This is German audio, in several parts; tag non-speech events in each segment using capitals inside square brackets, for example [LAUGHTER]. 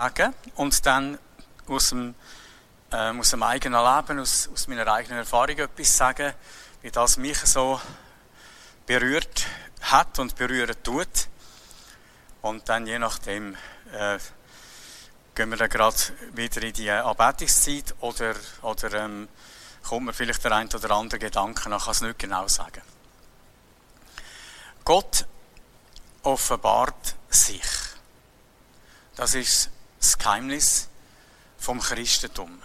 sagen und dann aus dem, äh, aus dem eigenen Leben, aus, aus meiner eigenen Erfahrung etwas sagen, wie das mich so berührt hat und berühren tut. Und dann je nachdem äh, gehen wir dann gerade wieder in die Anbetungszeit oder, oder ähm, kommt mir vielleicht der ein oder andere Gedanke, ich kann es nicht genau sagen. Gott offenbart sich. Das ist das Geheimnis vom Christentum.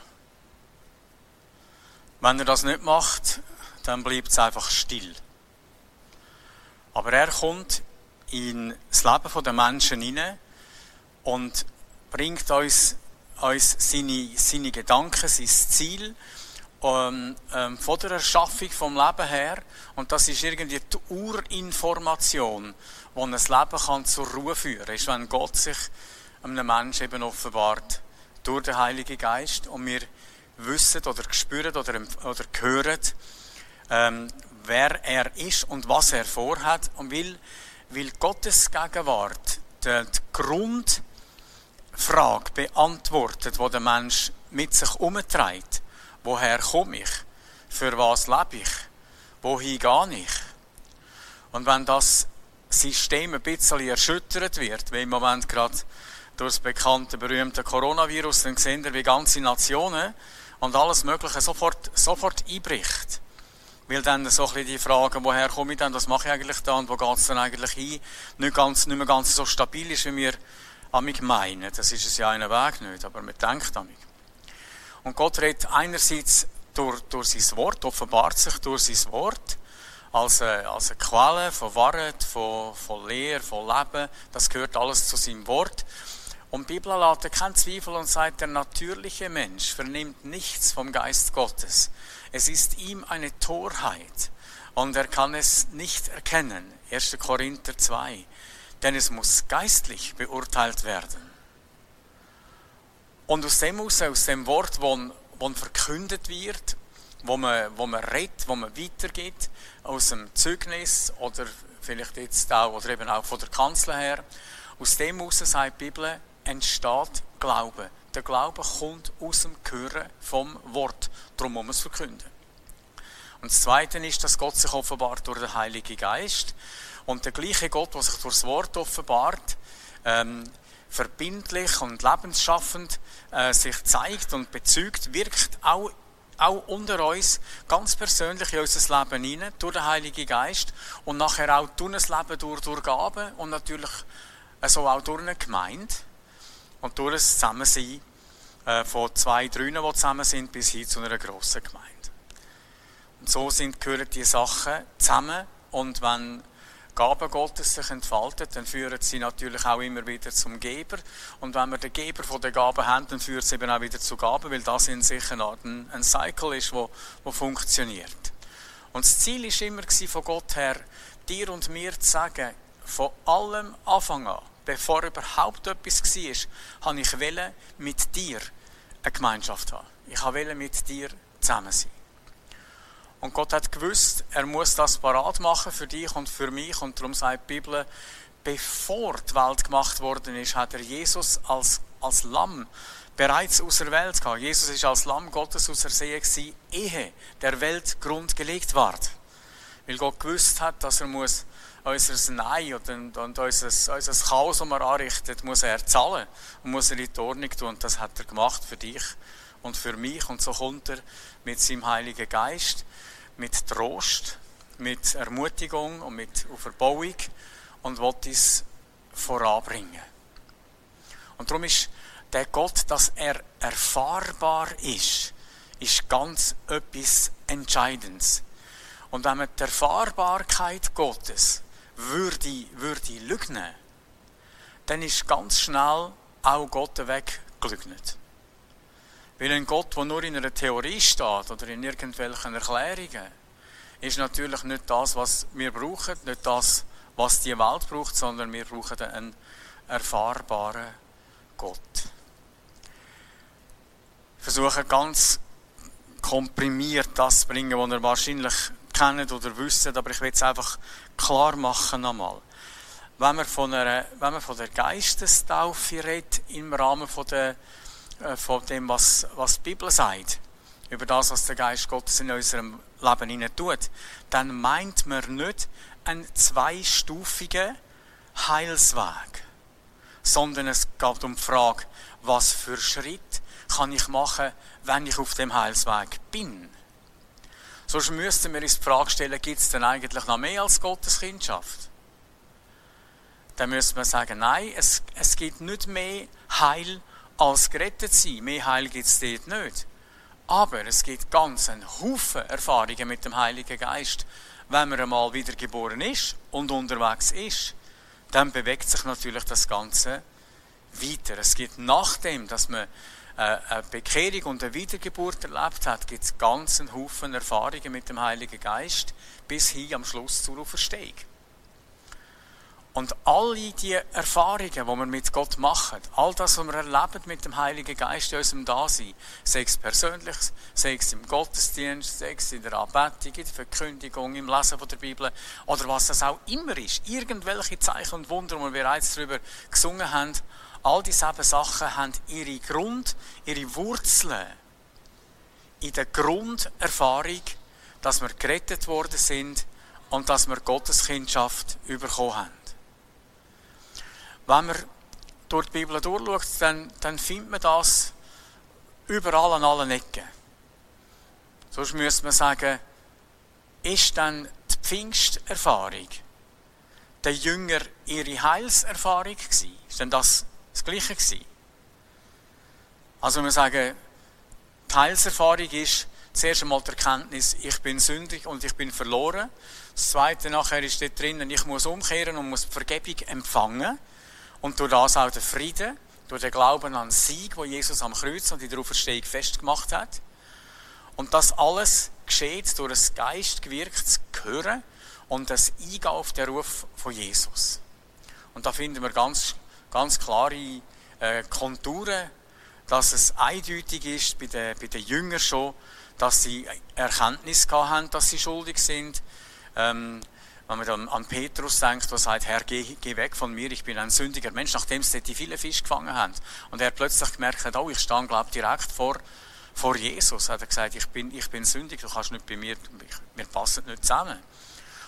Wenn er das nicht macht, dann bleibt es einfach still. Aber er kommt in das Leben der Menschen hinein und bringt uns, uns seine, seine Gedanken, sein Ziel ähm, ähm, von der Erschaffung vom Leben her. Und das ist irgendwie die Urinformation, die ein Leben kann zur Ruhe führen kann, ist, wenn Gott sich einem Menschen eben offenbart durch den Heiligen Geist und wir wissen oder spüren oder, oder hören, ähm, wer er ist und was er vorhat und will, will Gottes Gegenwart die, die Grundfrage beantwortet, wo der Mensch mit sich umtreibt. Woher komme ich? Für was lebe ich? Wohin gehe ich? Und wenn das System ein bisschen erschüttert wird, wie im Moment gerade durch das bekannte, berühmte Coronavirus, dann sehen wir, wie ganze Nationen und alles Mögliche sofort, sofort einbricht. Weil dann so ein bisschen die Frage, woher komme ich denn, was mache ich eigentlich da und wo geht es dann eigentlich hin, nicht, ganz, nicht mehr ganz so stabil ist, wie wir amig meinen. Das ist es ja einen Weg nicht, aber man denkt amig. Und Gott redet einerseits durch, durch sein Wort, offenbart sich durch sein Wort, als eine, als eine Quelle von Wahrheit, von, von Lehre, von Leben. Das gehört alles zu seinem Wort. Und Bibel lässt keinen Zweifel und sagt, der natürliche Mensch vernimmt nichts vom Geist Gottes. Es ist ihm eine Torheit und er kann es nicht erkennen. 1. Korinther 2. Denn es muss geistlich beurteilt werden. Und aus dem aus, aus dem Wort, wo, wo verkündet wird, wo man, wo man redet, wo man weitergibt, aus dem Zeugnis oder vielleicht jetzt auch, oder eben auch von der Kanzel her, aus dem heraus sagt die Bibel, entsteht Glaube. Der Glaube kommt aus dem Hören vom Wort. Darum muss man es verkünden. Und das Zweite ist, dass Gott sich offenbart durch den Heiligen Geist. Und der gleiche Gott, der sich durch das Wort offenbart, ähm, verbindlich und lebensschaffend äh, sich zeigt und bezeugt, wirkt auch, auch unter uns ganz persönlich in unser Leben hinein, durch den Heiligen Geist und nachher auch durch das Leben durch, durch Gaben und natürlich äh, so auch durch eine Gemeinde und durch das Zusammensein äh, von zwei, drei, die zusammen sind, bis hin zu einer grossen Gemeinde. Und so sind, gehören die Sachen zusammen und wenn Gaben Gottes sich entfaltet, dann führen sie natürlich auch immer wieder zum Geber. Und wenn wir den Geber der Gaben haben, dann führt es eben auch wieder zu Gaben, weil das in sich eine Art ein, Cycle ist, wo, wo funktioniert. Und das Ziel ist immer von Gott her, dir und mir zu sagen, von allem Anfang an, bevor überhaupt etwas war, habe ich mit dir eine Gemeinschaft haben. Ich wollte mit dir zusammen sein. Und Gott hat gewusst, er muss das parat machen für dich und für mich. Und darum sagt die Bibel, bevor die Welt gemacht worden ist, hat er Jesus als, als Lamm bereits aus der Welt gehabt. Jesus ist als Lamm Gottes ausersehen gewesen, ehe der Welt Grund gelegt ward. Weil Gott gewusst hat, dass er muss unser Nein und, und unser, unser Chaos, das er anrichtet, muss er zahlen und muss er in die Ordnung tun. Und das hat er gemacht für dich und für mich. Und so kommt er mit seinem Heiligen Geist, mit Trost, mit Ermutigung und mit Verbauung und will uns voranbringen. Und darum ist der Gott, dass er erfahrbar ist, ist ganz etwas Entscheidendes. Und wenn man die Erfahrbarkeit Gottes würde, würde lügen, dann ist ganz schnell auch Gott weggelügnet. Weil ein Gott, der nur in einer Theorie steht oder in irgendwelchen Erklärungen, ist natürlich nicht das, was wir brauchen, nicht das, was die Welt braucht, sondern wir brauchen einen erfahrbaren Gott. Ich versuche ganz komprimiert das zu bringen, was ihr wahrscheinlich kennt oder wisst, aber ich will es einfach klar machen nochmal. wenn man von, einer, wenn man von der Geistestaufe redet, im Rahmen von, der, äh, von dem, was, was die Bibel sagt, über das, was der Geist Gottes in unserem Leben tut, dann meint man nicht einen zweistufigen Heilsweg, sondern es geht um die Frage, was für Schritt kann ich machen, wenn ich auf dem Heilsweg bin. Sonst müssten wir uns die Frage stellen, gibt es denn eigentlich noch mehr als Gottes Kindschaft? Dann müsste man sagen, nein, es, es gibt nicht mehr Heil als gerettet sein. Mehr Heil gibt es dort nicht. Aber es gibt ganz einen Haufen Erfahrungen mit dem Heiligen Geist. Wenn man einmal wiedergeboren ist und unterwegs ist, dann bewegt sich natürlich das Ganze weiter. Es gibt nachdem, dass man eine Bekehrung und eine Wiedergeburt erlebt hat, gibt es ganz einen Haufen Erfahrungen mit dem Heiligen Geist bis hin am Schluss zur Auferstehung. Und alle die Erfahrungen, die wir mit Gott machen, all das, was wir erleben mit dem Heiligen Geist in unserem Dasein, sei es persönlich, sei es im Gottesdienst, sei es in der Anbetung, in der Verkündigung, im Lesen von der Bibel oder was das auch immer ist, irgendwelche Zeichen und Wunder, die wir bereits darüber gesungen haben, all diese Sachen haben ihre Grund, ihre Wurzeln in der Grunderfahrung, dass wir gerettet worden sind und dass wir Gottes Kindschaft bekommen haben. Wenn man durch die Bibel durchschaut, dann, dann findet man das überall an allen Ecken. Sonst müsste man sagen, ist dann die Pfingsterfahrung der Jünger ihre Heilserfahrung gewesen? Ist denn das das Gleiche gewesen? Also wir sagen, die Heilserfahrung ist zuerst einmal die Erkenntnis, ich bin sündig und ich bin verloren. Das Zweite nachher ist dort drinnen, ich muss umkehren und muss Vergebung empfangen. Und durch das auch der Frieden, durch den Glauben an den Sieg, wo Jesus am Kreuz und in der Auferstehung festgemacht hat. Und das alles geschieht durch das Geist gewirkt Gehören und das Eingehen auf den Ruf von Jesus. Und da finden wir ganz, ganz klare äh, Konturen, dass es eindeutig ist bei den, bei den Jüngern schon, dass sie Erkenntnis gehabt haben, dass sie schuldig sind. Ähm, wenn man dann an Petrus denkt, der sagt, Herr, geh, geh, weg von mir, ich bin ein sündiger Mensch, nachdem sie die viele Fische gefangen haben. Und er plötzlich gemerkt hat, oh, ich stand, glaube direkt vor, vor Jesus. Hat er gesagt, ich bin, ich bin sündig, du kannst nicht bei mir, wir passen nicht zusammen.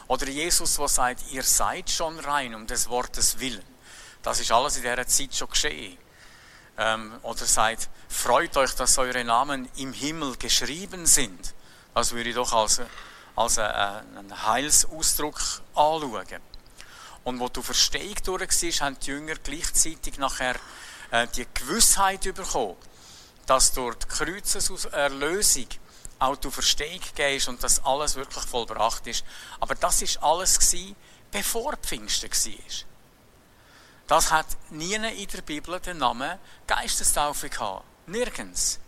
Oder Jesus, der sagt, ihr seid schon rein um des Wortes willen. Das ist alles in dieser Zeit schon geschehen. Ähm, oder sagt, freut euch, dass eure Namen im Himmel geschrieben sind. Das würde ich doch als als einen Heilsausdruck anschauen. Und wo du Verstehung durch warst, haben die Jünger gleichzeitig nachher äh, die Gewissheit bekommen, dass durch die Kreuzeserlösung auch die Verstehung gegeben und dass alles wirklich vollbracht ist. Aber das ist alles gewesen, bevor Pfingsten war. Das hat nie in der Bibel den Namen Geistestaufe gehabt. Nirgends.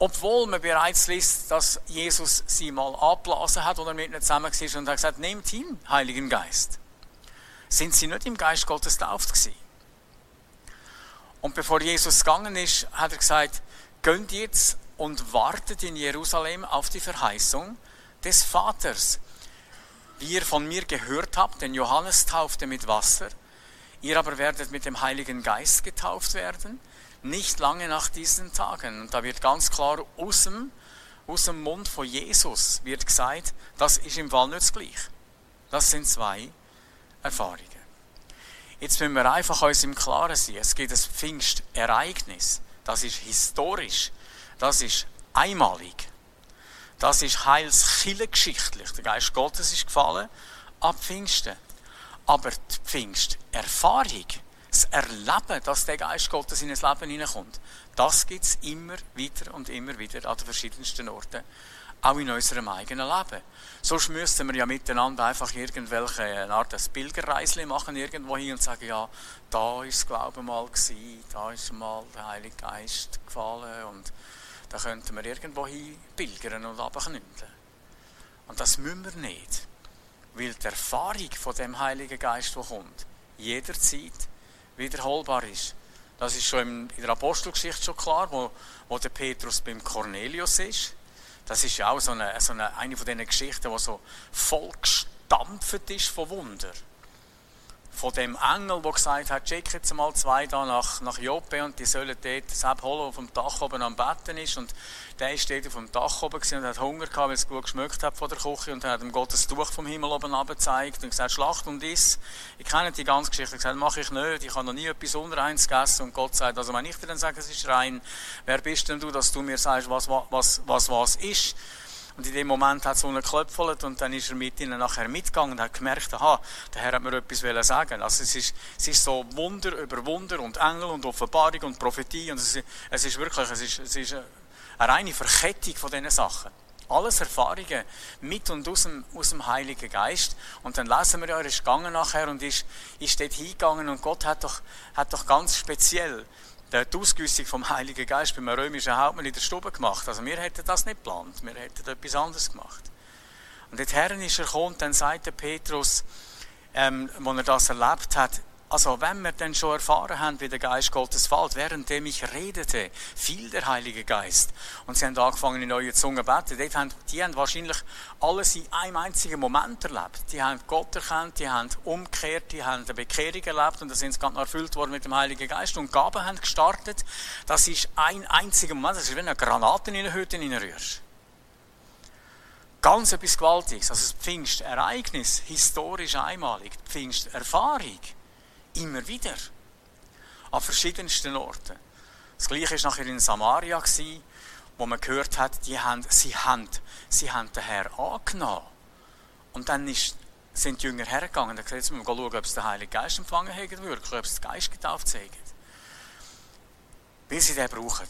Obwohl man bereits liest, dass Jesus sie mal abblasen hat oder mit ihnen zusammen war und hat gesagt, nehmt ihn, Heiligen Geist. Sind sie nicht im Geist Gottes tauft gewesen? Und bevor Jesus gegangen ist, hat er gesagt, gönnt jetzt und wartet in Jerusalem auf die Verheißung des Vaters. Wie ihr von mir gehört habt, denn Johannes taufte mit Wasser, ihr aber werdet mit dem Heiligen Geist getauft werden nicht lange nach diesen Tagen. Und da wird ganz klar aus dem, aus dem Mund von Jesus wird gesagt, das ist im Fall nicht das Gleiche. Das sind zwei Erfahrungen. Jetzt müssen wir einfach uns im Klaren sein. Es gibt ein Pfingstereignis. Das ist historisch. Das ist einmalig. Das ist heilskillengeschichtlich. Der Geist Gottes ist gefallen ab Pfingsten. Aber die Pfingsterfahrung das Erleben, dass der Geist Gottes in das Leben hineinkommt, das gibt es immer wieder und immer wieder an den verschiedensten Orten, auch in unserem eigenen Leben. Sonst müssten wir ja miteinander einfach irgendwelche eine Art Pilgerreisli machen irgendwo hin und sagen, ja, da ist das Glauben mal gewesen, da ist mal der Heilige Geist gefallen und da könnten wir irgendwo hin pilgern und abknünden. Und das müssen wir nicht, weil die Erfahrung von dem Heiligen Geist, der kommt, jederzeit wiederholbar ist. Das ist schon in der Apostelgeschichte schon klar, wo, wo der Petrus beim Cornelius ist. Das ist ja auch so eine, so eine, eine von diesen Geschichten, die so voll gestampft ist von Wunder. Von dem Engel, der gesagt hat, schick jetzt mal zwei da nach, nach Joppe und die sollen dort Sepp holen, der auf dem Dach oben am Betten ist. Und der ist dort auf dem Dach oben und hat Hunger gehabt, weil es gut geschmückt hat von der Küche und hat ihm Gott das Tuch vom Himmel oben gezeigt und gesagt, Schlacht und iss. Ich kenne die ganze Geschichte. Er gesagt, mache ich nicht, ich habe noch nie etwas Unreins gegessen. Und Gott sagt, also wenn ich dir dann sage, es ist rein, wer bist denn du, dass du mir sagst, was was, was, was ist? Und in dem Moment hat es unten geklopft und dann ist er mit ihnen nachher mitgegangen und hat gemerkt, aha, der Herr hat mir etwas sagen Also es ist, es ist so Wunder über Wunder und Engel und Offenbarung und Prophetie und es ist, es ist wirklich, es ist, es ist eine reine Verkettung von diesen Sachen. Alles Erfahrungen mit und aus dem, aus dem Heiligen Geist. Und dann lesen wir ja, er ist gegangen nachher und ist, ist dort hingegangen und Gott hat doch, hat doch ganz speziell die Ausgüssung vom Heiligen Geist beim römischen Hauptmann in der Stube gemacht. Also wir hätten das nicht geplant, wir hätten etwas anderes gemacht. Und dorthin ist er gekommen, dann sagte Petrus, ähm, als er das erlebt hat, also wenn wir denn schon erfahren haben, wie der Geist Gottes fällt, währenddem ich redete, fiel der Heilige Geist. Und sie haben angefangen in neue Zungen zu beten. Haben, die haben wahrscheinlich alles in einem einzigen Moment erlebt. Die haben Gott erkannt, die haben umgekehrt, die haben eine Bekehrung erlebt und da sind sie ganz erfüllt worden mit dem Heiligen Geist. Und Gaben haben gestartet. Das ist ein einziger Moment. Das ist wie eine Granate in eine Hütte reinrührst. Ganz etwas Gewaltiges. Also das Pfingstereignis, historisch einmalig. Die Pfingsterfahrung Immer wieder. An verschiedensten Orten. Das Gleiche war nachher in Samaria, wo man gehört hat, die haben, sie, haben, sie haben den Herrn angenommen. Und dann ist, sind die Jünger hergegangen. Dann jetzt müssen wir schauen, ob sie den Heiligen Geist empfangen haben, wirklich, ob sie den Geist getauft haben. Weil sie den brauchen.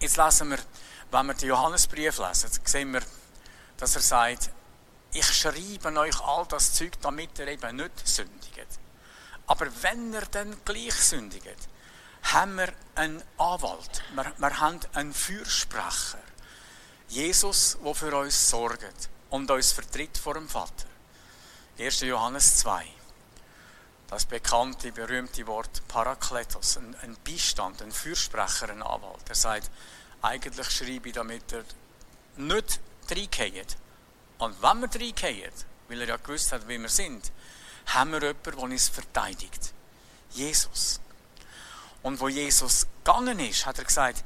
Jetzt lesen wir, wenn wir den Johannesbrief lesen, sehen wir, dass er sagt, ich schreibe euch all das Zeug, damit ihr eben nicht sündigt. Aber wenn er dann gleich sündigt, haben wir einen Anwalt, wir, wir haben einen Fürsprecher. Jesus, der für uns sorgt und uns vertritt vor dem Vater. 1. Johannes 2. Das bekannte, berühmte Wort Parakletos, ein, ein Beistand, ein Fürsprecher, ein Anwalt. Er sagt, eigentlich schreibe ich, damit er nicht reingeht. Und wenn wir reingeht, weil er ja gewusst hat, wie wir sind, haben wir jemanden, der uns verteidigt. Jesus. Und wo Jesus gegangen ist, hat er gesagt,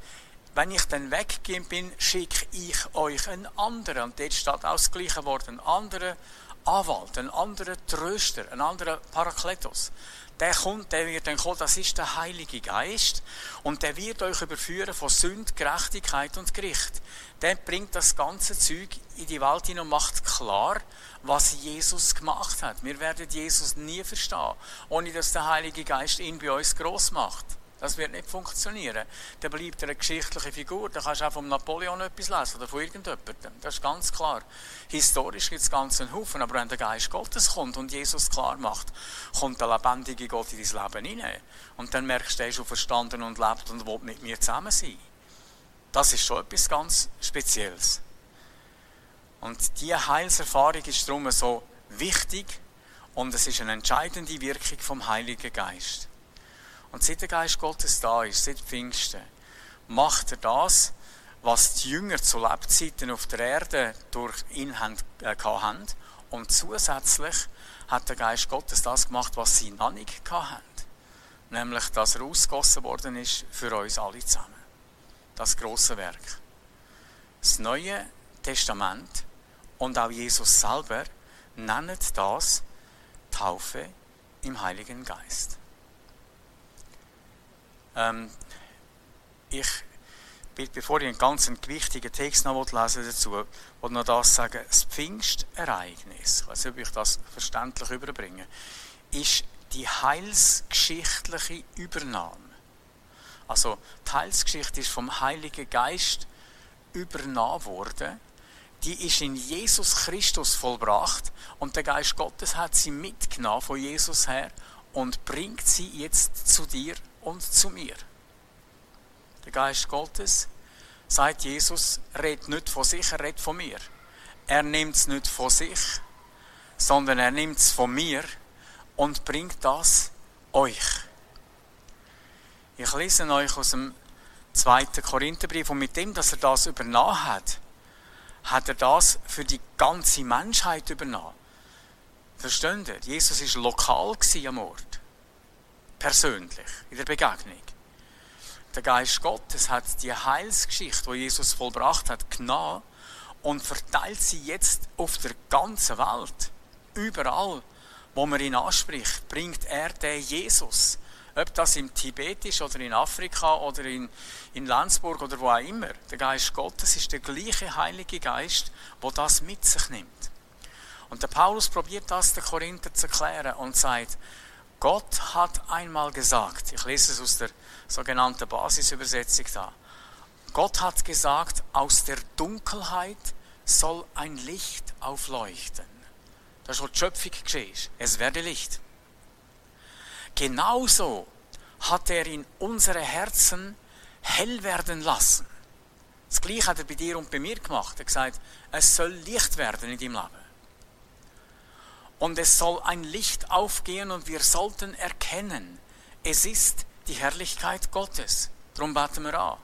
wenn ich dann weggehen bin, schicke ich euch einen anderen. Und dort steht auch das gleiche Wort, einen anderen Anwalt, einen anderen Tröster, einen anderen Parakletos der kommt, der wird dann kommen, das ist der Heilige Geist und der wird euch überführen von Sünd, Gerechtigkeit und Gericht. Der bringt das ganze Zeug in die Welt hin und macht klar, was Jesus gemacht hat. Wir werden Jesus nie verstehen, ohne dass der Heilige Geist ihn bei uns groß macht. Das wird nicht funktionieren. Dann bleibt er eine geschichtliche Figur. Da kannst du auch von Napoleon etwas lesen oder von irgendjemandem. Das ist ganz klar. Historisch gibt es ganz einen Haufen, aber wenn der Geist Gottes kommt und Jesus klar macht, kommt der lebendige Gott in dein Leben hinein. Und dann merkst du, er ist schon verstanden und lebt und will mit mir zusammen sein. Das ist schon etwas ganz Spezielles. Und diese Heilserfahrung ist darum so wichtig und es ist eine entscheidende Wirkung vom Heiligen Geist. Und seit der Geist Gottes da ist, seit Pfingsten, macht er das, was die Jünger zu Lebzeiten auf der Erde durch ihn haben, äh. Und zusätzlich hat der Geist Gottes das gemacht, was sie noch nicht hatten. Nämlich, dass er ausgossen worden ist für uns alle zusammen. Das große Werk. Das Neue Testament und auch Jesus selber nennen das Taufe im Heiligen Geist. Ähm, ich, bevor ich einen ganz wichtigen Text noch lesen dazu, wollte noch das sagen. Das Pfingstereignis, ich weiß nicht, ob ich das verständlich überbringe, ist die heilsgeschichtliche Übernahme. Also, die Heilsgeschichte ist vom Heiligen Geist übernommen worden. Die ist in Jesus Christus vollbracht und der Geist Gottes hat sie mitgenommen von Jesus her und bringt sie jetzt zu dir und zu mir. Der Geist Gottes, sagt Jesus, redet nicht von sich, er redet von mir. Er nimmt es nicht von sich, sondern er nimmt es von mir und bringt das euch. Ich lese euch aus dem zweiten Korintherbrief und mit dem, dass er das übernommen hat, hat er das für die ganze Menschheit übernommen. Versteht ihr? Jesus war lokal am Ort. Persönlich, in der Begegnung. Der Geist Gottes hat die Heilsgeschichte, die Jesus vollbracht hat, genommen und verteilt sie jetzt auf der ganzen Welt. Überall, wo man ihn anspricht, bringt er den Jesus. Ob das im Tibet ist oder in Afrika oder in, in Lenzburg oder wo auch immer. Der Geist Gottes ist der gleiche Heilige Geist, wo das mit sich nimmt. Und der Paulus probiert das den Korinther zu erklären und sagt, Gott hat einmal gesagt, ich lese es aus der sogenannten Basisübersetzung da, Gott hat gesagt, aus der Dunkelheit soll ein Licht aufleuchten. Das ist, was die Schöpfung geschehen ist. Es werde Licht. Genauso hat er in unsere Herzen hell werden lassen. Das Gleiche hat er bei dir und bei mir gemacht. Er hat gesagt, es soll Licht werden in deinem Leben. Und es soll ein Licht aufgehen und wir sollten erkennen, es ist die Herrlichkeit Gottes. Darum beten wir an.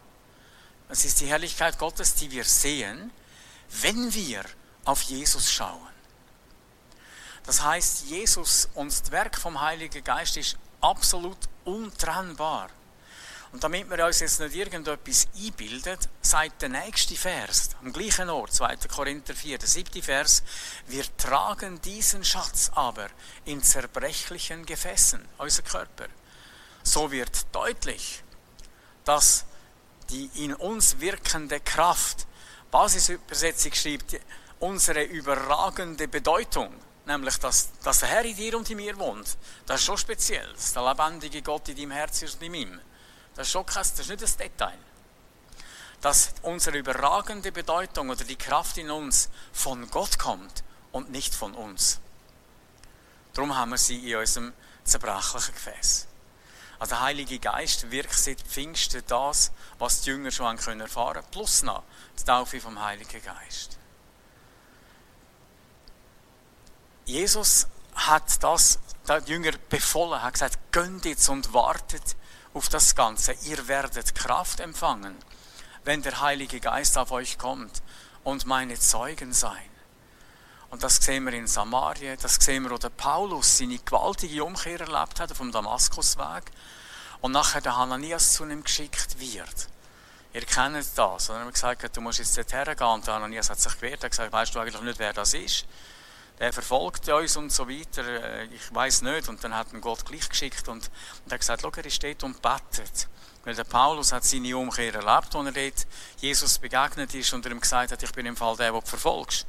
Es ist die Herrlichkeit Gottes, die wir sehen, wenn wir auf Jesus schauen. Das heißt, Jesus und das Werk vom Heiligen Geist ist absolut untrennbar. Und damit wir uns jetzt nicht irgendetwas einbildet, sagt der nächste Vers, am gleichen Ort, 2. Korinther 4, der siebte Vers, wir tragen diesen Schatz aber in zerbrechlichen Gefäßen, unser Körper. So wird deutlich, dass die in uns wirkende Kraft, Basisübersetzung schreibt, unsere überragende Bedeutung, nämlich dass, dass der Herr in dir und in mir wohnt, das ist schon speziell, dass der lebendige Gott in deinem Herz ist und in meinem. Das ist schon krass, das ist nicht das Detail. Dass unsere überragende Bedeutung oder die Kraft in uns von Gott kommt und nicht von uns. Darum haben wir sie in unserem zerbrechlichen Gefäß. Also der Heilige Geist wirkt seit Pfingsten das, was die Jünger schon erfahren können, plus noch die Taufe vom Heiligen Geist. Jesus hat das den Jünger befohlen, hat gesagt, gönnt jetzt und wartet auf das Ganze. Ihr werdet Kraft empfangen, wenn der Heilige Geist auf euch kommt und meine Zeugen sein. Und das sehen wir in Samaria, das sehen wir, wo der Paulus seine gewaltige Umkehr erlebt hat vom Damaskusweg und nachher der Hananias zu ihm geschickt wird. Ihr kennt das. Und er hat gesagt, du musst jetzt dorthin gehen. Und der Hananias hat sich gewehrt. Er hat gesagt, weißt du eigentlich nicht, wer das ist? Der verfolgt uns und so weiter, äh, ich weiß nicht. Und dann hat ihn Gott gleich geschickt und, und er hat gesagt, schau, er steht und betet. Weil der Paulus hat seine Umkehr erlebt, als er dort Jesus begegnet ist und er ihm gesagt hat, ich bin im Fall der, den du verfolgst.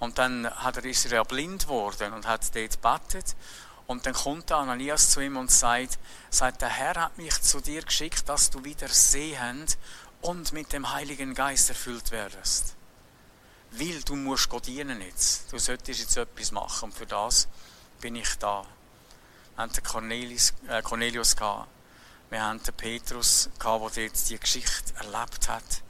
Und dann hat er, ist er ja blind geworden und hat dort betet. Und dann kommt Ananias zu ihm und sagt, sagt, der Herr hat mich zu dir geschickt, dass du wieder sehend und mit dem Heiligen Geist erfüllt werdest. Weil du musst Gott dienen jetzt. Du solltest jetzt etwas machen und für das bin ich da. Wir hatten Cornelius, äh, Cornelius gehabt. Wir haben den Petrus gehabt, der jetzt die Geschichte erlebt hat.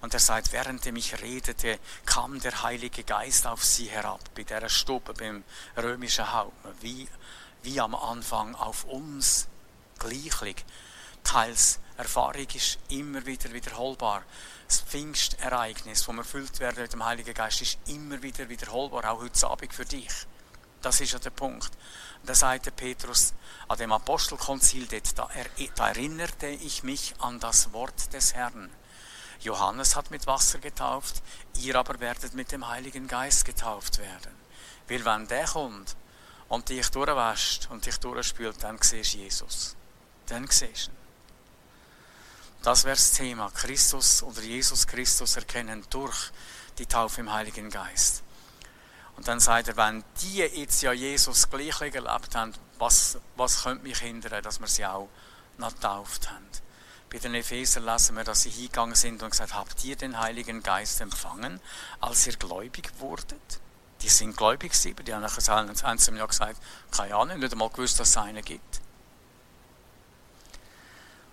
Und er sagt, während er mich redete, kam der Heilige Geist auf sie herab, bei der Stube, beim römischen Hauptmann, wie, wie am Anfang auf uns gleichlich. Teils Erfahrung ist immer wieder wiederholbar das Pfingstereignis, wir erfüllt werden mit dem Heiligen Geist, ist immer wieder wiederholbar, auch heute Abend für dich. Das ist ja der Punkt. Da sagte Petrus an dem Apostelkonzil, da, da erinnerte ich mich an das Wort des Herrn. Johannes hat mit Wasser getauft, ihr aber werdet mit dem Heiligen Geist getauft werden. Weil wenn der kommt und dich durchwäscht und dich durchspült, dann siehst du Jesus. Dann siehst du ihn. Das wäre das Thema. Christus oder Jesus Christus erkennen durch die Taufe im Heiligen Geist. Und dann sagt er, wenn die jetzt ja Jesus gleich erlebt haben, was, was könnte mich hindern, dass wir sie auch noch getauft haben? Bei den Epheser lesen wir, dass sie hingegangen sind und gesagt habt ihr den Heiligen Geist empfangen, als ihr gläubig wurdet? Die sind gläubig gewesen, die haben nachher ein Jahr gesagt, keine Ahnung, nicht einmal gewusst, dass es einen gibt.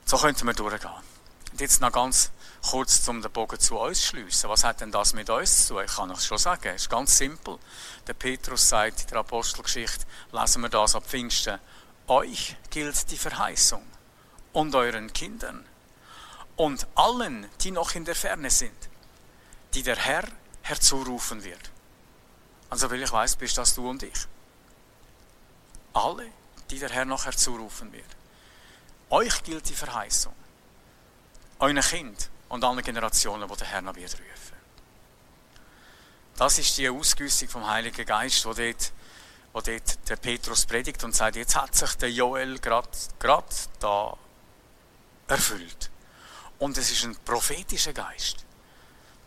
So könnten wir durchgehen. Und jetzt noch ganz kurz, um den Bogen zu uns zu schliessen. Was hat denn das mit uns zu tun? Ich kann euch schon sagen, es ist ganz simpel. Der Petrus sagt in der Apostelgeschichte, lesen wir das ab Pfingsten, euch gilt die Verheißung und euren Kindern und allen, die noch in der Ferne sind, die der Herr herzurufen wird. Also, weil ich weiß, bist das du und ich. alle, die der Herr nachher zurufen wird. Euch gilt die Verheißung. Euren Kind und allen Generationen, die der Herr noch wird rufen. Das ist die Ausgüssung vom Heiligen Geist, wo dort, wo dort der Petrus predigt und sagt, jetzt hat sich der Joel gerade da erfüllt. Und es ist ein prophetischer Geist.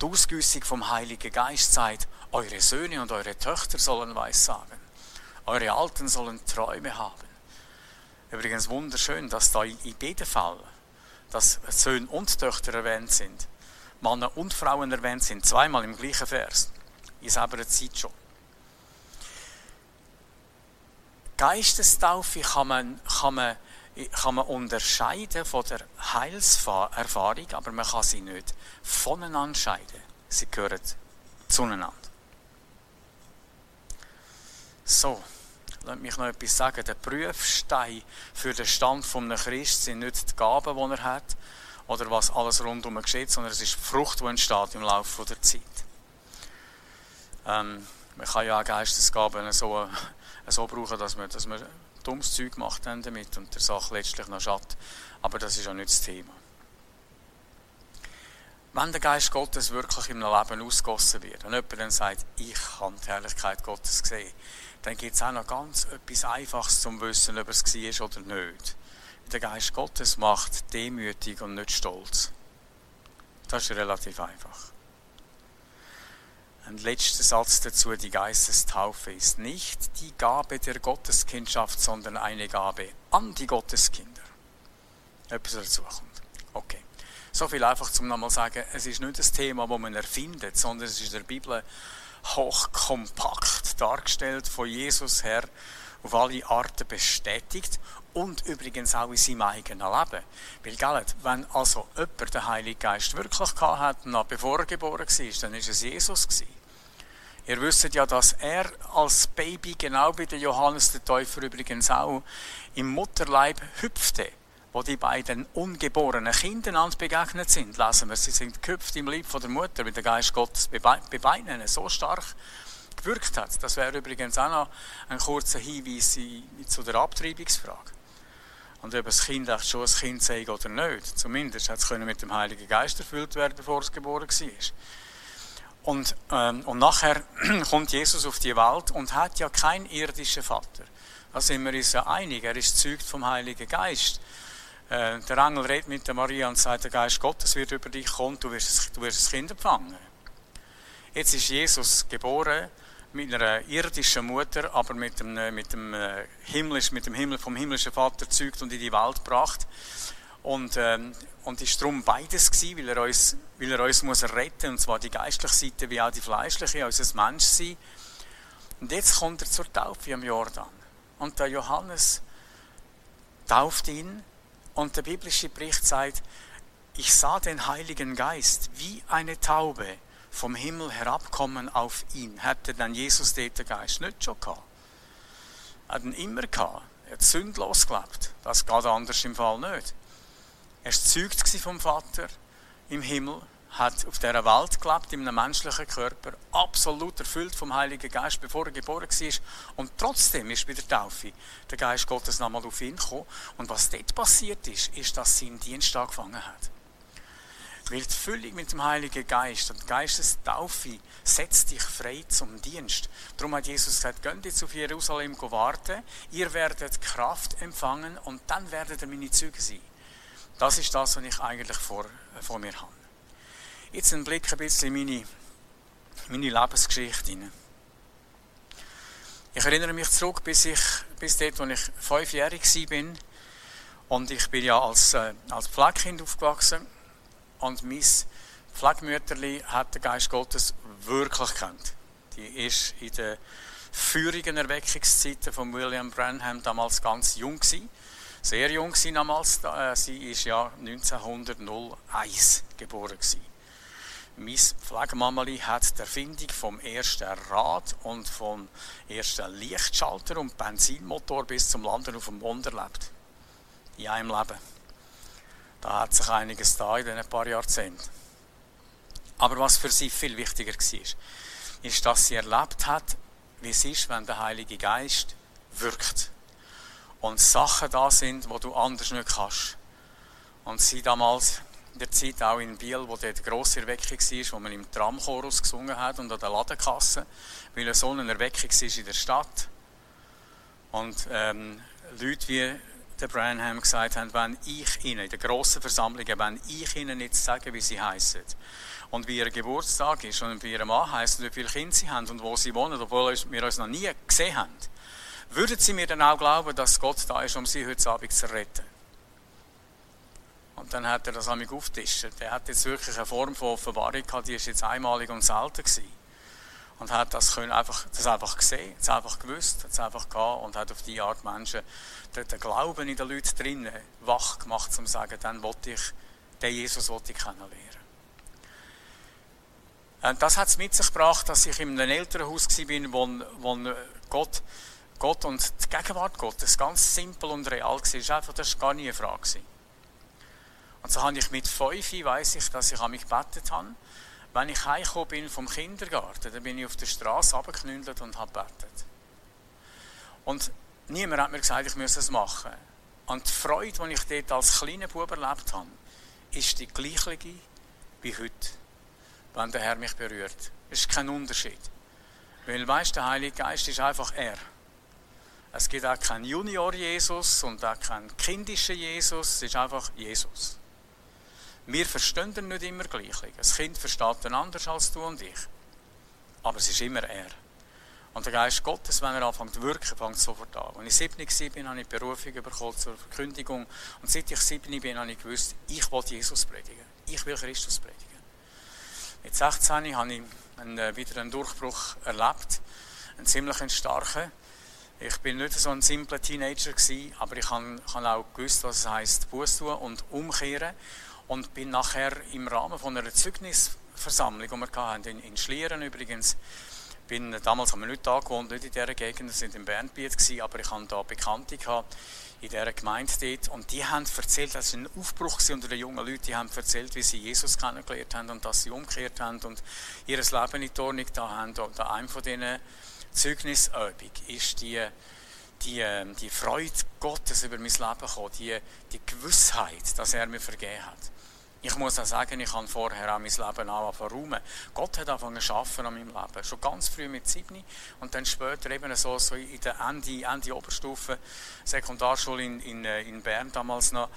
Die Ausgüssung vom Heiligen Geist sagt, eure Söhne und eure Töchter sollen Weissagen. Eure Alten sollen Träume haben. Übrigens wunderschön, dass da in jedem Fall, dass Söhne und Töchter erwähnt sind, Männer und Frauen erwähnt sind, zweimal im gleichen Vers, in selber Zeit schon. Geistestaufe kann man, kann man, kann man unterscheiden von der Heilserfahrung, aber man kann sie nicht voneinander scheiden. Sie gehören zueinander. So, lass mich noch etwas sagen. Der Prüfstein für den Stand von einem Christ sind nicht die Gaben, die er hat oder was alles rundum geschieht, sondern es ist die Frucht, die entsteht im Laufe der Zeit. Ähm, man kann ja auch Geistesgaben so, so brauchen, dass man, dass man dummes Zeug macht damit und der Sache letztlich noch schadet. Aber das ist ja nicht das Thema. Wenn der Geist Gottes wirklich einem Leben ausgossen wird und jemand dann sagt, ich habe die Herrlichkeit Gottes gesehen, dann gibt es auch noch ganz etwas Einfaches zum Wissen, ob es war oder nicht. Der Geist Gottes macht demütig und nicht stolz. Das ist relativ einfach. Ein letzter Satz dazu, die Geistestaufe ist nicht die Gabe der Gotteskindschaft, sondern eine Gabe an die Gotteskinder. Etwas dazu kommt. Okay. So viel einfach zum nochmal sagen, es ist nicht das Thema, das man erfindet, sondern es ist in der Bibel hochkompakt dargestellt von Jesus her auf alle Arten bestätigt und übrigens auch in seinem eigenen Leben. Weil, gell, wenn also jemand den Heiligen Geist wirklich hat, noch bevor er geboren war, dann war es Jesus. Ihr wisst ja, dass er als Baby, genau wie der Johannes der Täufer übrigens auch, im Mutterleib hüpfte wo die beiden ungeborenen Kinder begegnet sind, lesen wir, sie sind gehüpft im Leib von der Mutter, weil der Geist Gottes bei beiden so stark gewirkt hat. Das wäre übrigens auch noch ein kurzer Hinweis zu der Abtreibungsfrage. Und ob das Kind echt schon ein Kind sei oder nicht. Zumindest hat es mit dem Heiligen Geist erfüllt werden, bevor es geboren war. Und, ähm, und nachher [CLEARS THROAT] kommt Jesus auf die Welt und hat ja keinen irdischen Vater. Da sind wir uns ja einig. Er ist zeugt vom Heiligen Geist. Äh, der Engel redet mit der Maria und sagt, der Geist Gottes wird über dich kommen, du wirst, du wirst ein Kind empfangen. Jetzt ist Jesus geboren mit einer irdischen Mutter, aber mit dem, äh, mit dem, äh, Himmlisch, mit dem Himmel, vom himmlischen Vater zeugt und in die Welt gebracht. Und, ähm, und ist darum beides gewesen, weil er uns, weil er uns muss retten, und zwar die geistliche Seite wie auch die fleischliche, unser Menschsein. Und jetzt kommt er zur Taufe am Jordan. Und der Johannes tauft ihn und der biblische Bericht sagt, ich sah den Heiligen Geist wie eine Taube vom Himmel herabkommen auf ihn. Hätte dann Jesus den Geist nicht schon gehabt? Er hat ihn immer gehabt. Er hat sündlos gelebt. Das geht anders im Fall nicht. Er war vom Vater im Himmel hat auf dieser Welt gelebt, in einem menschlichen Körper, absolut erfüllt vom Heiligen Geist, bevor er geboren war. Und trotzdem ist bei der Taufe der Geist Gottes nochmal auf ihn gekommen. Und was dort passiert ist, ist, dass sie ihn Dienst angefangen hat. Weil die Füllung mit dem Heiligen Geist und Geistestaufe setzt dich frei zum Dienst. Darum hat Jesus gesagt, geht jetzt auf Jerusalem warten, ihr werdet Kraft empfangen und dann werdet ihr meine Züge sein. Das ist das, was ich eigentlich vor, vor mir habe. Jetzt ein Blick ein bisschen in meine, meine Lebensgeschichte. Ich erinnere mich zurück, bis, ich, bis dort, als ich fünfjährig war. Und ich bin ja als, äh, als Pflegekind aufgewachsen. Und mein Pflegemütterli hat den Geist Gottes wirklich kennt. Die ist in den feurigen Erweckungszeiten von William Branham damals ganz jung gewesen. Sehr jung damals. Äh, sie ist ja 1901 geboren gewesen. Mein Pflegemamali hat die Erfindung vom ersten Rad und vom ersten Lichtschalter und Benzinmotor bis zum Landen auf dem Mond erlebt. In einem Leben. Da hat sich einiges da in diesen paar Jahrzehnten. Aber was für sie viel wichtiger war, ist, dass sie erlebt hat, wie es ist, wenn der Heilige Geist wirkt. und Sachen da sind, wo du anders nicht kannst. Und sie damals der Zeit auch in Biel, wo dort grosse Erweckung war, wo man im Tramchorus gesungen hat und an der Ladenkasse, weil so eine Erweckung war in der Stadt. Und ähm, Leute wie der Branham gesagt haben, wenn ich ihnen, in der grossen Versammlung, wenn ich ihnen nicht sage, wie sie heißen und wie ihr Geburtstag ist und wie ihr Mann heisst und wie viele Kinder sie haben und wo sie wohnen, obwohl wir uns noch nie gesehen haben, würden sie mir dann auch glauben, dass Gott da ist, um sie heute Abend zu retten? Und dann hat er das einmal aufgetischt. Er hat jetzt wirklich eine Form von Offenbarung gehabt, die ist jetzt einmalig und selten gewesen. Und hat das, können einfach, das einfach gesehen, es einfach gewusst, es einfach gehabt und hat auf die Art Menschen den, den Glauben in den Leuten drinnen wach gemacht, um zu sagen, dann wollte ich, den Jesus wollte ich kennenlernen. Und das hat es mit sich gebracht, dass ich in einem Elternhaus war, wo, wo Gott, Gott und die Gegenwart Gottes ganz simpel und real war. Das war gar nie eine Frage. Und so habe ich mit fünf, weiß ich, dass ich an mich gebetet habe. Wenn ich heimgekommen bin vom Kindergarten, dann bin ich auf der Straße abgeknündelt und habe gebetet. Und niemand hat mir gesagt, ich müsse es machen. Und die Freude, die ich dort als kleiner Bub erlebt habe, ist die gleiche wie heute, wenn der Herr mich berührt. Es ist kein Unterschied. Weil, weißt der Heilige Geist ist einfach er. Es gibt auch keinen Junior-Jesus und auch keinen kindischen Jesus, es ist einfach Jesus. Wir verstehen nicht immer gleich. Ein Kind versteht ihn anders als du und ich. Aber es ist immer er. Und der Geist Gottes, wenn er anfängt zu wirken, fängt sofort an. Als ich 7 war, habe ich Berufung bekommen zur Verkündigung. Und seit ich 7 bin, habe ich gewusst, ich will Jesus predigen. Ich will Christus predigen. Mit 16 habe ich einen, äh, wieder einen Durchbruch erlebt. Einen ziemlich starken. Ich bin nicht so ein simpler Teenager gewesen, aber ich habe, auch gewusst, was es heisst, Buß tun und umkehren und bin nachher im Rahmen von einer Zeugnisversammlung, die wir hatten, in, in Schlieren übrigens, bin, damals haben wir nicht da gewohnt, nicht in dieser Gegend, wir sind im Bernbiet gewesen, aber ich hatte da Bekannte gehabt, in dieser Gemeinde dort und die haben erzählt, das war ein Aufbruch unter den jungen Leuten, die haben erzählt, wie sie Jesus kennengelernt haben und dass sie umgekehrt haben und ihr Leben in die da haben. Und einem von diesen Zeugnisübungen ist die, die, ähm, die Freude Gottes über mein Leben gekommen, die, die Gewissheit, dass er mir vergeben hat. Ich muss auch sagen, ich habe vorher auch mein Leben verräumen. Gott hat angefangen zu arbeiten an meinem Leben. Schon ganz früh mit sieben und dann später eben so, so in der Ende, Ende Oberstufe, Sekundarschule in, in, äh, in Bern damals noch,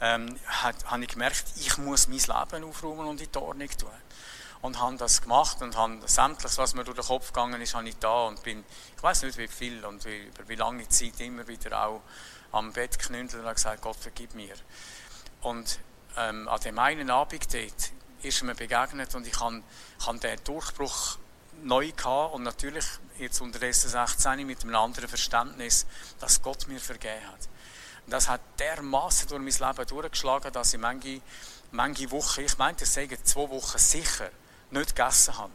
ähm, habe ich gemerkt, ich muss mein Leben aufräumen und in die Ordnung tun. Und habe das gemacht und habe sämtliches, was mir durch den Kopf gegangen ist, habe ich da und bin, ich weiß nicht wie viel und wie, über wie lange Zeit immer wieder auch am Bett geknündelt und gesagt, Gott vergib mir. Und ähm, an dem einen Abend dort ist mir begegnet und ich habe, habe den Durchbruch neu gehabt und natürlich jetzt unterdessen 16 mit einem anderen Verständnis, dass Gott mir vergeben hat. Und das hat dermaßen durch mein Leben durchgeschlagen, dass ich manche, manche Wochen, ich meinte, es sagen zwei Wochen sicher, nicht gegessen habe.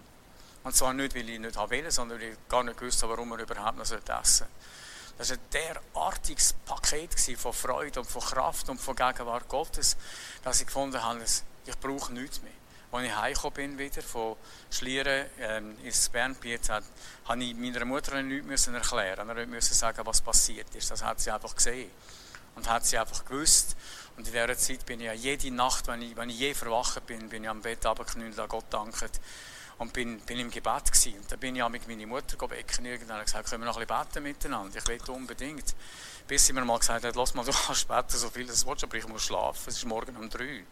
Und zwar nicht, weil ich nicht wollte, sondern weil ich gar nicht wusste, warum man überhaupt noch essen sollte. Das war ein derartiges Paket von Freude und von Kraft und von Gegenwart Gottes, dass ich gefunden habe, ich brauche nichts mehr. Als ich heimgekommen bin wieder von Schlieren ähm, ins Bernbiet, habe ich meiner Mutter nichts erklären müssen. Ich musste sagen, was passiert ist. Das hat sie einfach gesehen. Und hat sie einfach gewusst. Und in dieser Zeit bin ich ja jede Nacht, wenn ich, wenn ich je verwacht bin, bin ich am Bett runtergeknüllt, an Gott danket und bin, bin im Gebet gewesen. Und dann bin ich auch mit meiner Mutter wecken irgendwann und gesagt, können wir noch ein bisschen beten miteinander? Ich will unbedingt. Bis sie mir mal gesagt hat, lass mal, du kannst beten, so viel du willst, aber ich muss schlafen. Es ist morgen um drei.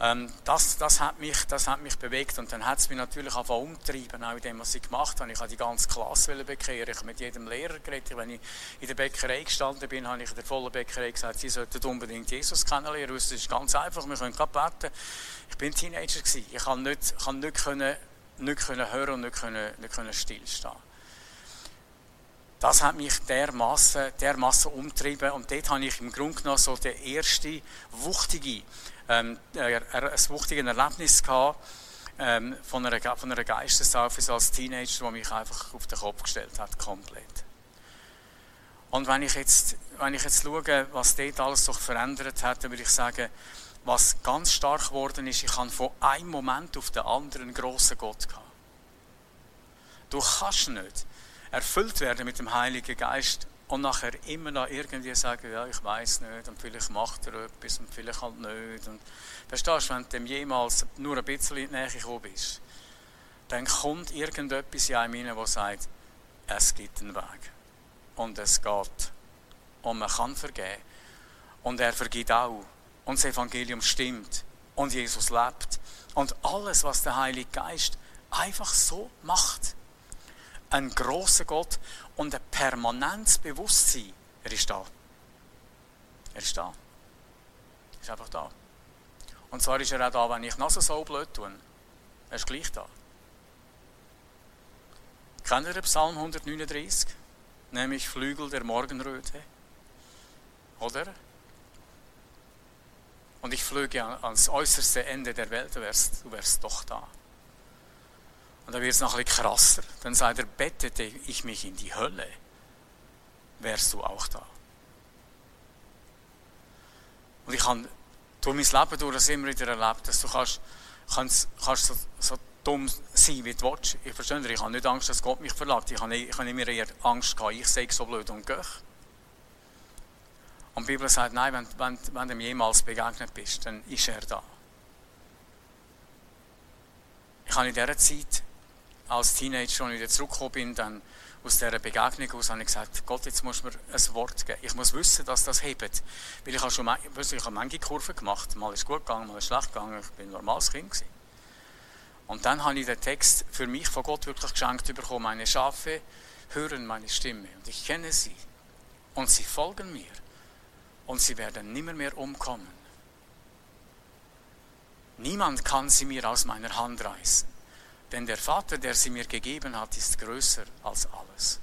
Ähm, das, das, hat mich, das hat mich bewegt und dann hat es mich natürlich auch umtreiben, auch in dem, was ich gemacht habe. Ich habe die ganze Klasse bekehren, ich habe mit jedem Lehrer geredet. Wenn ich in der Bäckerei gestanden bin, habe ich der vollen Bäckerei gesagt, sie sollten unbedingt Jesus kennenlernen. Es ist ganz einfach, wir können gerade beten. Ich bin Teenager gewesen. Ich kann nicht, kann nicht, können, nicht können hören und nicht, können, nicht können stillstehen. Das hat mich dermaßen, dermaßen umtrieben und dort habe ich im Grunde genommen so der erste wuchtige, ähm, äh, ein wuchtiges Erlebnis gehabt, ähm, von einer, von einer Geistestaufe als Teenager, die mich einfach auf den Kopf gestellt hat, komplett. Und wenn ich jetzt, wenn ich jetzt schaue, was dort alles sich verändert hat, dann würde ich sagen, was ganz stark geworden ist, ich habe von einem Moment auf den anderen einen grossen Gott gehabt. Du kannst nicht erfüllt werden mit dem Heiligen Geist und nachher immer noch irgendwie sagen, ja, ich weiß nicht und vielleicht macht er etwas und vielleicht halt nicht. Und verstehst du, wenn du dem jemals nur ein bisschen in die Nähe gekommen bist, dann kommt irgendetwas in einem rein, das sagt, es gibt einen Weg. Und es geht. Und man kann vergeben. Und er vergibt auch. Und das Evangelium stimmt. Und Jesus lebt. Und alles, was der Heilige Geist einfach so macht. Ein großer Gott und ein permanentes Bewusstsein. Er ist da. Er ist da. Er ist einfach da. Und zwar ist er auch da, wenn ich noch so blöd tue. Er ist gleich da. Kennt ihr Psalm 139? Nämlich Flügel der Morgenröte. Oder? Und ich flöge ans äußerste Ende der Welt, du wärst, du wärst doch da. Und dann wird es noch ein bisschen krasser. Dann sagt er, bettete ich mich in die Hölle, wärst du auch da. Und ich habe durch mein Leben durch das immer wieder erlebt, dass du kannst, kannst, kannst so, so dumm sein, wie du willst. Ich verstehe ich habe nicht Angst, dass Gott mich verlangt. Ich habe, ich habe immer eher Angst gehabt, ich sage so blöd und gehe. Und die Bibel sagt, nein, wenn, wenn, wenn du ihm jemals begegnet bist, dann ist er da. Ich habe in dieser Zeit, als Teenager, ich wieder zurückgekommen bin, dann aus dieser Begegnung aus, habe ich gesagt, Gott, jetzt musst du mir ein Wort geben. Ich muss wissen, dass das hebt. Weil ich habe schon ich habe manche Kurven gemacht. Mal ist es gut gegangen, mal ist es schlecht gegangen. Ich bin ein normales Kind. Gewesen. Und dann habe ich den Text für mich von Gott wirklich geschenkt bekommen. Meine Schafe hören meine Stimme und ich kenne sie. Und sie folgen mir und sie werden nimmer mehr umkommen. Niemand kann sie mir aus meiner Hand reißen, denn der Vater, der sie mir gegeben hat, ist größer als alles.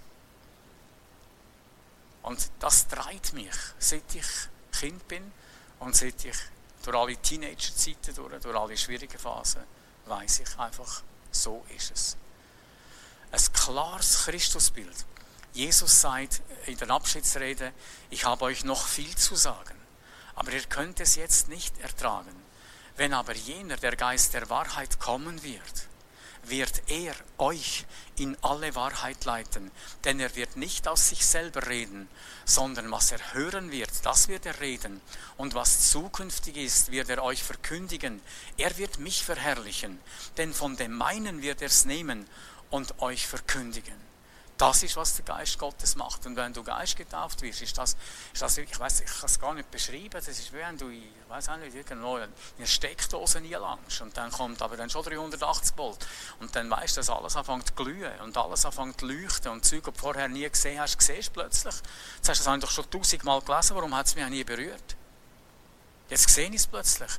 Und das treibt mich, seit ich Kind bin und seit ich durch alle Teenagerzeiten, durch, durch alle schwierigen Phasen, weiß ich einfach, so ist es. Ein klares Christusbild Jesus sagt in der Abschiedsrede, ich habe euch noch viel zu sagen, aber ihr könnt es jetzt nicht ertragen. Wenn aber jener, der Geist der Wahrheit kommen wird, wird er euch in alle Wahrheit leiten, denn er wird nicht aus sich selber reden, sondern was er hören wird, das wird er reden, und was zukünftig ist, wird er euch verkündigen. Er wird mich verherrlichen, denn von dem meinen wird er es nehmen und euch verkündigen. Das ist, was der Geist Gottes macht. Und wenn du Geist getauft wirst, ist das, ist das ich weiß, ich kann es gar nicht beschreiben. Das ist wie wenn du, weiß auch nicht, irgendwo in eine Steckdose langst. Und dann kommt aber dann schon 380 Volt. Und dann weißt du, dass alles anfängt zu glühen und alles anfängt zu leuchten. Und Zeug, die du vorher nie gesehen hast, siehst du plötzlich. Jetzt hast du das habe ich doch schon tausendmal gelesen, warum hat es mich auch nie berührt? Jetzt sehe ich es plötzlich.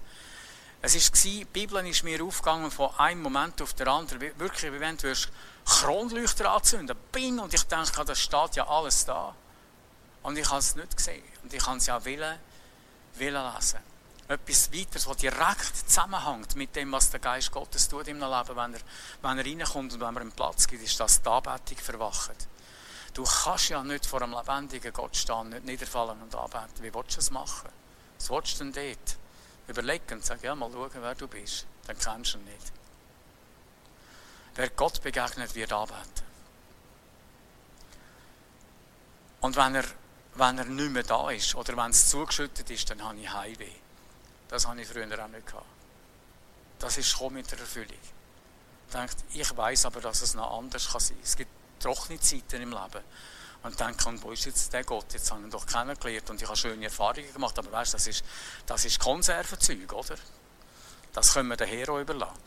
Es war, die Bibel ist mir aufgegangen von einem Moment auf den anderen. Wirklich, wie wenn du Kronleuchter anzünden. Bing! Und ich denke, da steht ja alles da. Und ich habe es nicht gesehen. Und ich habe es ja willen, willen lesen. Etwas weiteres, was direkt zusammenhängt mit dem, was der Geist Gottes tut im Leben, wenn er, wenn er reinkommt und wenn er ihm Platz gibt, ist, dass die Anbetung verwacht. Du kannst ja nicht vor einem lebendigen Gott stehen, nicht niederfallen und anbeten. Wie willst du das machen? Was willst du denn dort? Überlegen und sagen, ja, mal schauen, wer du bist. Dann kennst du ihn nicht. Wer Gott begegnet, wird arbeiten. Und wenn er, wenn er nicht mehr da ist oder wenn es zugeschüttet ist, dann habe ich Heimweh. Das habe ich früher auch nicht gehabt. Das ist schon mit der Erfüllung. Ich ich weiß aber, dass es noch anders kann sein kann. Es gibt trockene Zeiten im Leben. Und denke, wo ist jetzt der Gott? Jetzt habe ich ihn doch kennengelernt und ich habe schöne Erfahrungen gemacht. Aber weißt du, das ist, das ist Konservenzeug, oder? Das können wir den Hero überlassen.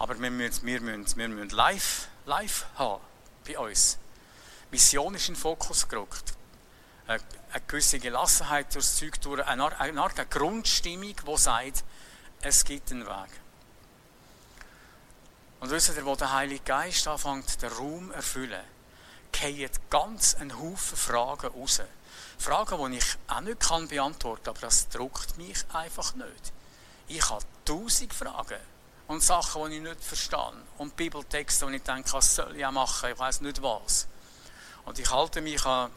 Aber wir müssen, wir müssen, wir müssen live, live haben bei uns. Mission ist in den Fokus gerückt. Eine, eine gewisse Gelassenheit durchs Zeug durch, eine Art, eine eine Grundstimmung, die sagt, es gibt einen Weg. Und wisst ihr, wo der Heilige Geist anfängt, den Raum erfüllen, fallen ganz ein Haufen Fragen raus. Fragen, die ich auch nicht beantworten kann, aber das druckt mich einfach nicht. Ich habe tausend Fragen und Sachen, die ich nicht verstehe. Und Bibeltexte, die ich denke, was soll ich auch machen, ich weiß nicht was. Und ich halte mich an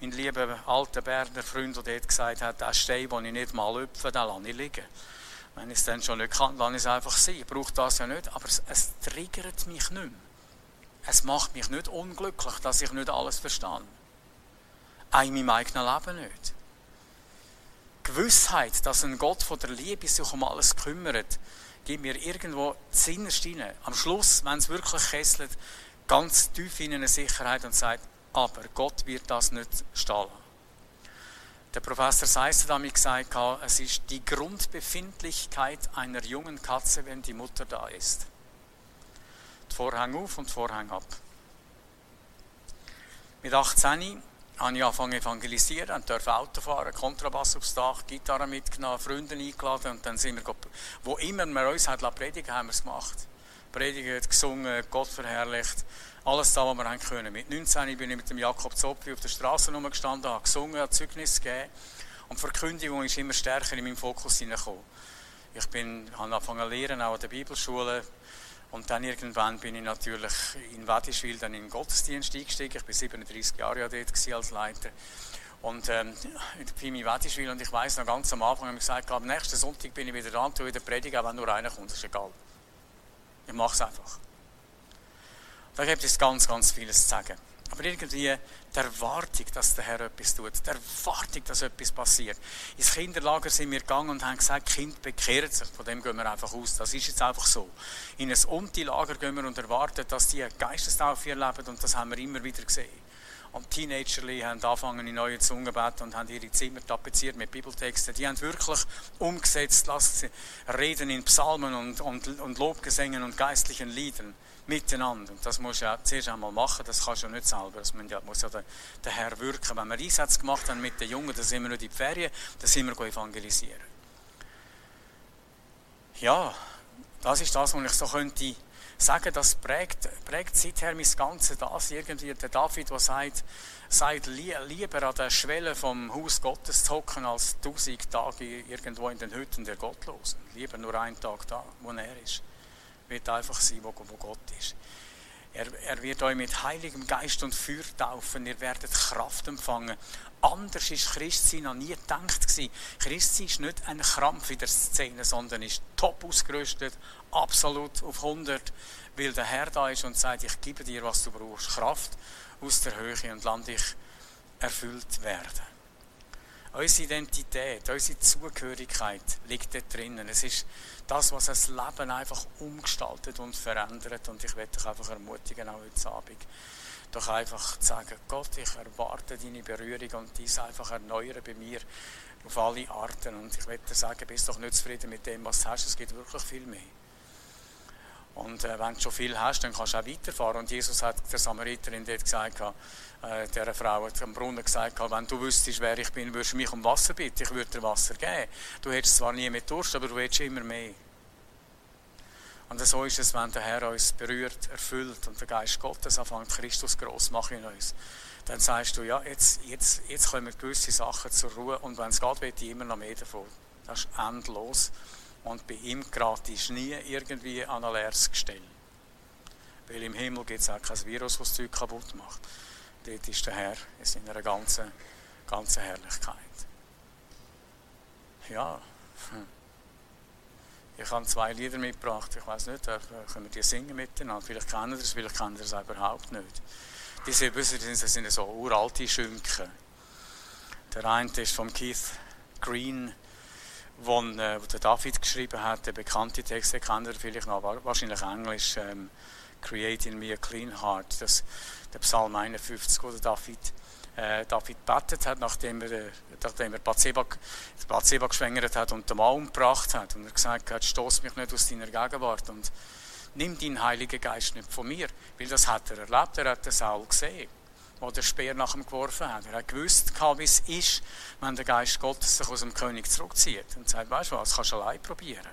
meinen lieben alten Berner Freund, der dort gesagt hat, der Stein, den ich nicht mal öpfe, den lasse ich liegen. Wenn ich es dann schon nicht kann, lasse ich es einfach sein. Ich brauche das ja nicht, aber es, es triggert mich nicht mehr. Es macht mich nicht unglücklich, dass ich nicht alles verstehe. auch in meinem eigenen Leben nicht. Gewissheit, dass ein Gott von der Liebe sich um alles kümmert, gibt mir irgendwo zinnerst rein. Am Schluss, wenn es wirklich kesselt, ganz tief in eine Sicherheit und sagt, aber Gott wird das nicht stehen Der Professor Seisser hat damit gesagt, es ist die Grundbefindlichkeit einer jungen Katze, wenn die Mutter da ist. Vorhang auf und Vorhang ab. Mit 18 habe ich angefangen evangelisieren, durfte Auto fahren, Kontrabass aufs Dach, Gitarre mitgenommen, Freunde eingeladen und dann sind wir, wo immer wir uns hat predigen, haben wir es gemacht. Predigt, gesungen, Gott verherrlicht, alles da, was wir haben können. Mit 19 bin ich mit dem Jakob Zopfi auf der Straße rumgestanden, habe gesungen, habe Zeugnis gegeben und die Verkündigung ist immer stärker in meinen Fokus hineingekommen. Ich bin, habe angefangen zu lernen, auch an der Bibelschule, und dann irgendwann bin ich natürlich in Wadischwil dann in den Gottesdienst eingestiegen. Ich war 37 Jahre ja dort als Leiter. Und ähm, in der Pimi Wadischwil. Und ich weiß noch ganz am Anfang, habe ich gesagt, am nächsten Sonntag bin ich wieder dran, tue wieder predigen, wenn nur einer kommt, ist egal. Ich mache es einfach. Da gibt es ganz, ganz vieles zu sagen. Aber irgendwie die Erwartung, dass der Herr etwas tut, die Erwartung, dass etwas passiert. Ins Kinderlager sind wir gegangen und haben gesagt, Kind bekehrt sich. Von dem gehen wir einfach aus. Das ist jetzt einfach so. In ein Umti-Lager gehen wir und erwarten, dass die Geistestaufe erleben und das haben wir immer wieder gesehen. Und Teenager haben angefangen in neue Zungen beten und haben ihre Zimmer tapeziert mit Bibeltexten. Die haben wirklich umgesetzt, lassen sie reden in Psalmen und, und, und Lobgesängen und geistlichen Liedern miteinander. Und das musst du ja zuerst einmal machen, das kannst du ja nicht selber. Das muss ja der, der Herr wirken. Wenn wir Einsätze gemacht haben mit den Jungen, dann sind wir nicht in die Ferien, dann sind wir evangelisieren. Ja, das ist das, was ich so könnte sagen, das prägt, prägt seither mein ganzes das. Irgendwie der David, der sagt, sagt, lieber an der Schwelle vom Haus Gottes zu hocken, als tausend Tage irgendwo in den Hütten der Gottlosen. Lieber nur einen Tag da, wo er ist. Wird einfach sein, wo, Gott ist. Er, er, wird euch mit Heiligem Geist und Feuer taufen. Ihr werdet Kraft empfangen. Anders ist Christsein noch nie gedacht gewesen. Christsein ist nicht ein Krampf in der Szene, sondern ist top ausgerüstet, absolut auf 100, weil der Herr da ist und sagt, ich gebe dir, was du brauchst. Kraft aus der Höhe und lass dich erfüllt werden. Unsere Identität, unsere Zugehörigkeit liegt dort drinnen. Es ist das, was das Leben einfach umgestaltet und verändert. Und ich werde dich einfach ermutigen, auch heute Abend, doch einfach zu sagen, Gott, ich erwarte deine Berührung und dies einfach erneuern bei mir auf alle Arten. Und ich werde dir sagen, bist doch nicht zufrieden mit dem, was du hast, es gibt wirklich viel mehr. Und äh, wenn du schon viel hast, dann kannst du auch weiterfahren. Und Jesus hat der Samariterin dort gesagt, äh, der Frau hat am Brunnen gesagt, wenn du wüsstest, wer ich bin, würdest du mich um Wasser bitten, ich würde dir Wasser geben. Du hättest zwar nie mit Durst, aber du hättest immer mehr. Und so ist es, wenn der Herr uns berührt, erfüllt und der Geist Gottes anfängt, Christus groß machen in uns. Dann sagst du, ja, jetzt, jetzt, jetzt kommen gewisse Sachen zur Ruhe und wenn es geht, wird ich immer noch mehr davon. Das ist endlos. Und bei ihm gratis nie irgendwie an ein leeres Gestell. Weil im Himmel gibt es auch kein Virus, das das Zeug kaputt macht. Dort ist der Herr in seiner ganzen, ganzen Herrlichkeit. Ja, [LAUGHS] ich habe zwei Lieder mitgebracht. Ich weiß nicht, können wir die singen miteinander? Vielleicht kennen ihr das, vielleicht kennen ihr es überhaupt nicht. Diese Büsse sind, sind so uralte Schünken. Der eine ist von Keith Green wo, äh, wo der David geschrieben hat, der bekannte Text, den kennt ihr vielleicht noch, wahrscheinlich Englisch, ähm, Create in me a clean heart, das, der Psalm 51, wo der David, äh, David betet hat, nachdem er, äh, nachdem er Bathseba, Bathseba geschwängert hat und den Mann umgebracht hat. Und er gesagt hat, stoß mich nicht aus deiner Gegenwart und nimm deinen Heiligen Geist nicht von mir, weil das hat er erlebt, er hat den Saul gesehen der Speer nach ihm geworfen hat. Er hat gewusst, wie es ist, wenn der Geist Gottes sich aus dem König zurückzieht und sagt, weißt du was, kannst du allein probieren.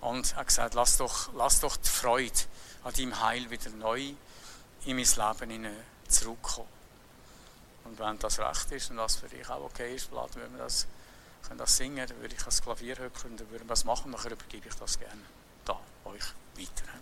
Und er hat gesagt, lass doch, lass doch die Freude an deinem Heil wieder neu in mein Leben zurückkommen. Und wenn das recht ist und das für dich auch okay ist, laden wir das, können das singen, dann würde ich das Klavier hören und dann würden wir das machen, nachher übergebe ich das gerne da euch weiter.